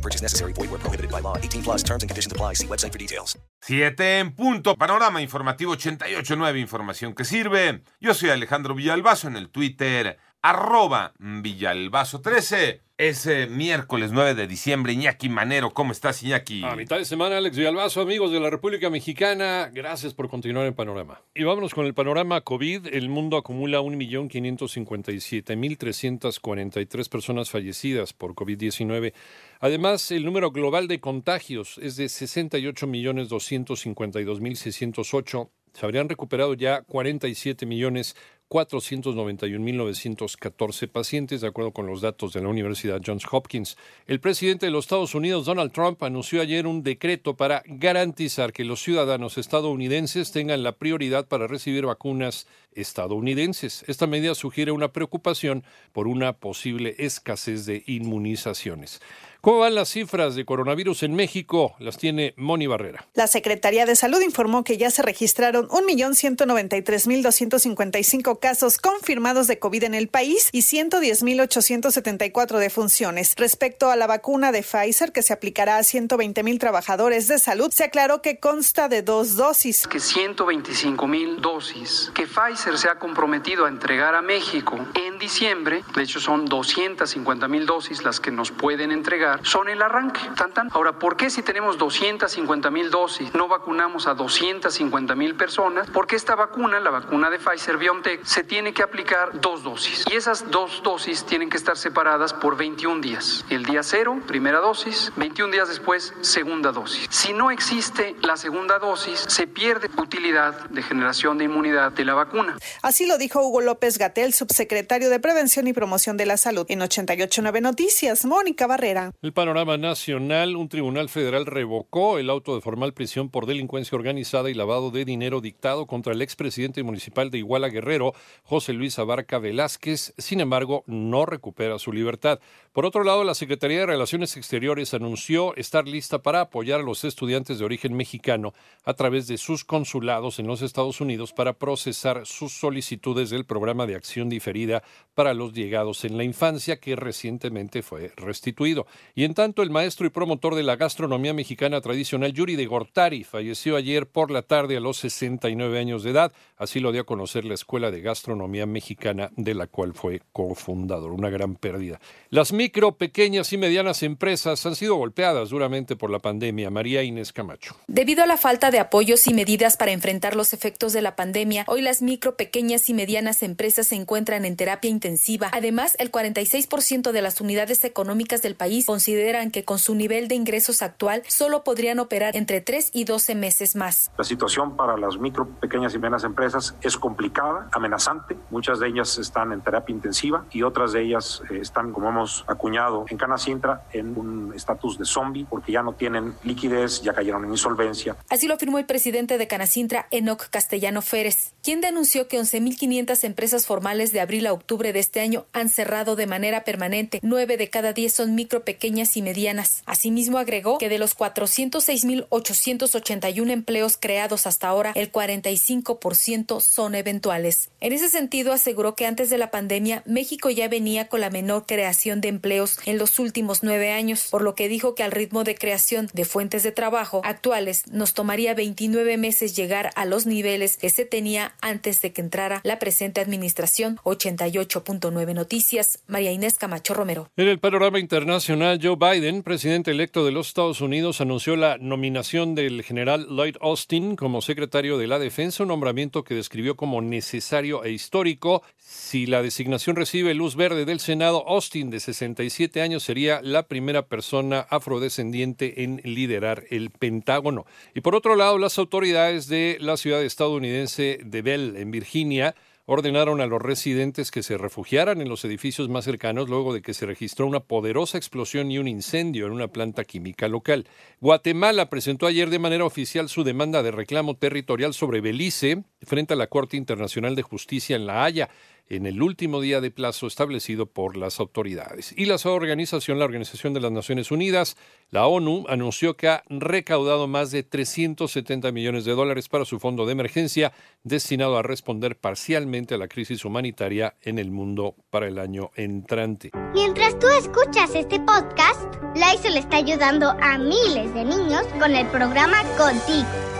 Purchase necessary. Void where prohibited by law. 18 plus terms and conditions apply. See website for details. Siete en punto. Panorama informativo 88.9. Información que sirve. Yo soy Alejandro Villalbazo en el Twitter. Arroba Villalbazo 13. Es eh, miércoles 9 de diciembre. Iñaki Manero. ¿Cómo estás, Iñaki? A mitad de semana, Alex Villalbazo, amigos de la República Mexicana, gracias por continuar en Panorama. Y vámonos con el panorama COVID. El mundo acumula 1.557.343 personas fallecidas por COVID-19. Además, el número global de contagios es de 68.252.608. Se habrían recuperado ya 47 millones 491.914 pacientes, de acuerdo con los datos de la Universidad Johns Hopkins. El presidente de los Estados Unidos, Donald Trump, anunció ayer un decreto para garantizar que los ciudadanos estadounidenses tengan la prioridad para recibir vacunas estadounidenses. Esta medida sugiere una preocupación por una posible escasez de inmunizaciones. ¿Cómo van las cifras de coronavirus en México? Las tiene Moni Barrera. La Secretaría de Salud informó que ya se registraron 1.193.255 casos confirmados de COVID en el país y 110.874 defunciones. Respecto a la vacuna de Pfizer que se aplicará a 120.000 trabajadores de salud, se aclaró que consta de dos dosis. Que 125.000 dosis que Pfizer se ha comprometido a entregar a México en diciembre, de hecho son 250.000 dosis las que nos pueden entregar son el arranque. Tan, tan. Ahora, ¿por qué si tenemos 250 mil dosis no vacunamos a 250 mil personas? Porque esta vacuna, la vacuna de Pfizer BioNTech, se tiene que aplicar dos dosis. Y esas dos dosis tienen que estar separadas por 21 días. El día cero, primera dosis, 21 días después, segunda dosis. Si no existe la segunda dosis, se pierde utilidad de generación de inmunidad de la vacuna. Así lo dijo Hugo López Gatel, subsecretario de Prevención y Promoción de la Salud. En 889 Noticias, Mónica Barrera. El panorama nacional, un tribunal federal revocó el auto de formal prisión por delincuencia organizada y lavado de dinero dictado contra el expresidente municipal de Iguala Guerrero, José Luis Abarca Velázquez. Sin embargo, no recupera su libertad. Por otro lado, la Secretaría de Relaciones Exteriores anunció estar lista para apoyar a los estudiantes de origen mexicano a través de sus consulados en los Estados Unidos para procesar sus solicitudes del programa de acción diferida para los llegados en la infancia que recientemente fue restituido. Y en tanto, el maestro y promotor de la gastronomía mexicana tradicional, Yuri de Gortari, falleció ayer por la tarde a los 69 años de edad. Así lo dio a conocer la Escuela de Gastronomía Mexicana, de la cual fue cofundador. Una gran pérdida. Las micro, pequeñas y medianas empresas han sido golpeadas duramente por la pandemia. María Inés Camacho. Debido a la falta de apoyos y medidas para enfrentar los efectos de la pandemia, hoy las micro, pequeñas y medianas empresas se encuentran en terapia intensiva. Además, el 46% de las unidades económicas del país consideran que con su nivel de ingresos actual solo podrían operar entre 3 y 12 meses más. La situación para las micro, pequeñas y medianas empresas es complicada, amenazante. Muchas de ellas están en terapia intensiva y otras de ellas eh, están, como hemos acuñado en Canacintra, en un estatus de zombie porque ya no tienen liquidez, ya cayeron en insolvencia. Así lo afirmó el presidente de Canacintra, Enoc Castellano Férez, quien denunció que 11.500 empresas formales de abril a octubre de este año han cerrado de manera permanente. Nueve de cada diez son micro, y medianas. Asimismo, agregó que de los 406.881 empleos creados hasta ahora, el 45% son eventuales. En ese sentido, aseguró que antes de la pandemia, México ya venía con la menor creación de empleos en los últimos nueve años, por lo que dijo que al ritmo de creación de fuentes de trabajo actuales nos tomaría 29 meses llegar a los niveles que se tenía antes de que entrara la presente administración. 88.9 Noticias, María Inés Camacho Romero. En el panorama internacional, Joe Biden, presidente electo de los Estados Unidos, anunció la nominación del general Lloyd Austin como secretario de la Defensa, un nombramiento que describió como necesario e histórico. Si la designación recibe luz verde del Senado, Austin, de 67 años, sería la primera persona afrodescendiente en liderar el Pentágono. Y por otro lado, las autoridades de la ciudad estadounidense de Bell, en Virginia, ordenaron a los residentes que se refugiaran en los edificios más cercanos luego de que se registró una poderosa explosión y un incendio en una planta química local. Guatemala presentó ayer de manera oficial su demanda de reclamo territorial sobre Belice frente a la Corte Internacional de Justicia en La Haya en el último día de plazo establecido por las autoridades. Y la organización, la Organización de las Naciones Unidas, la ONU, anunció que ha recaudado más de 370 millones de dólares para su fondo de emergencia destinado a responder parcialmente a la crisis humanitaria en el mundo para el año entrante. Mientras tú escuchas este podcast, Lysol está ayudando a miles de niños con el programa Contigo